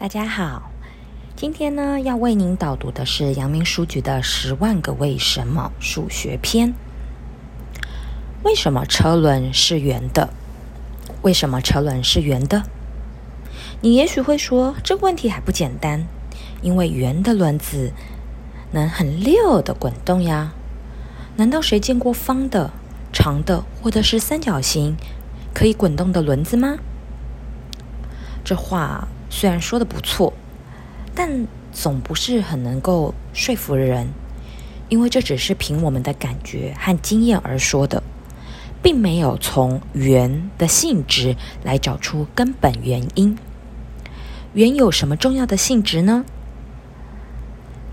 大家好，今天呢要为您导读的是阳明书局的《十万个为什么》数学篇。为什么车轮是圆的？为什么车轮是圆的？你也许会说，这个问题还不简单，因为圆的轮子能很溜的滚动呀。难道谁见过方的、长的或者是三角形可以滚动的轮子吗？这话。虽然说的不错，但总不是很能够说服人，因为这只是凭我们的感觉和经验而说的，并没有从圆的性质来找出根本原因。圆有什么重要的性质呢？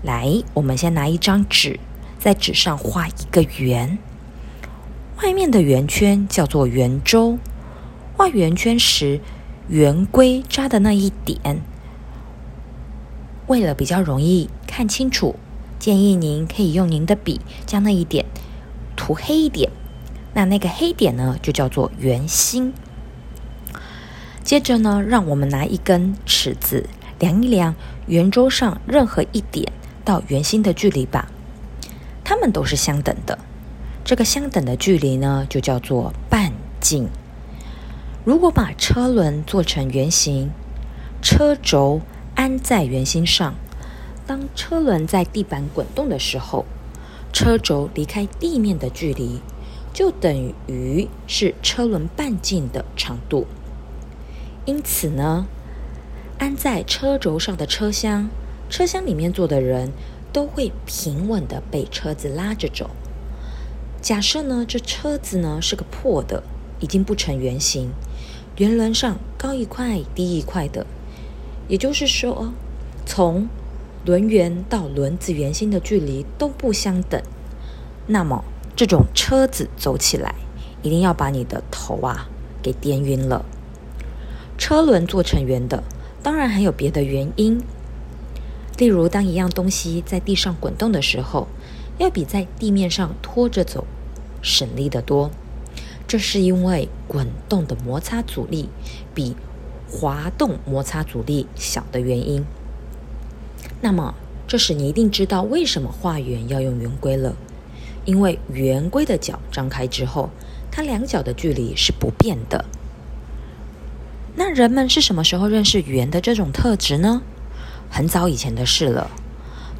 来，我们先拿一张纸，在纸上画一个圆，外面的圆圈叫做圆周。画圆圈时。圆规扎的那一点，为了比较容易看清楚，建议您可以用您的笔将那一点涂黑一点。那那个黑点呢，就叫做圆心。接着呢，让我们拿一根尺子量一量圆周上任何一点到圆心的距离吧。它们都是相等的。这个相等的距离呢，就叫做半径。如果把车轮做成圆形，车轴安在圆心上，当车轮在地板滚动的时候，车轴离开地面的距离就等于是车轮半径的长度。因此呢，安在车轴上的车厢，车厢里面坐的人都会平稳的被车子拉着走。假设呢，这车子呢是个破的。已经不成圆形，圆轮上高一块低一块的，也就是说，从轮圆到轮子圆心的距离都不相等。那么，这种车子走起来，一定要把你的头啊给颠晕了。车轮做成圆的，当然还有别的原因，例如当一样东西在地上滚动的时候，要比在地面上拖着走省力得多。这是因为滚动的摩擦阻力比滑动摩擦阻力小的原因。那么，这时你一定知道为什么画圆要用圆规了，因为圆规的角张开之后，它两角的距离是不变的。那人们是什么时候认识圆的这种特质呢？很早以前的事了，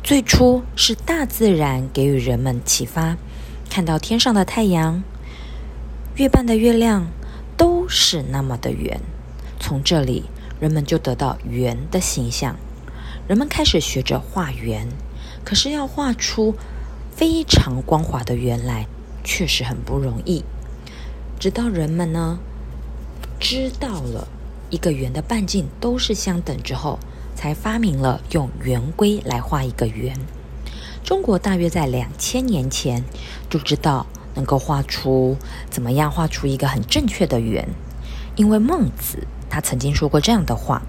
最初是大自然给予人们启发，看到天上的太阳。月半的月亮都是那么的圆，从这里人们就得到圆的形象。人们开始学着画圆，可是要画出非常光滑的圆来，确实很不容易。直到人们呢知道了一个圆的半径都是相等之后，才发明了用圆规来画一个圆。中国大约在两千年前就知道。能够画出怎么样？画出一个很正确的圆，因为孟子他曾经说过这样的话：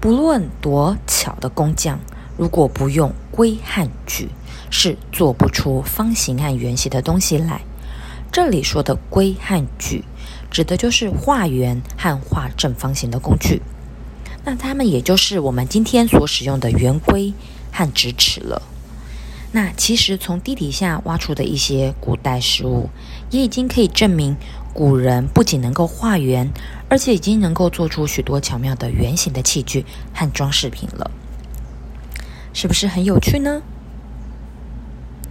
不论多巧的工匠，如果不用规和矩，是做不出方形和圆形的东西来。这里说的规和矩，指的就是画圆和画正方形的工具。那它们也就是我们今天所使用的圆规和直尺了。那其实从地底下挖出的一些古代实物，也已经可以证明古人不仅能够画圆，而且已经能够做出许多巧妙的圆形的器具和装饰品了，是不是很有趣呢？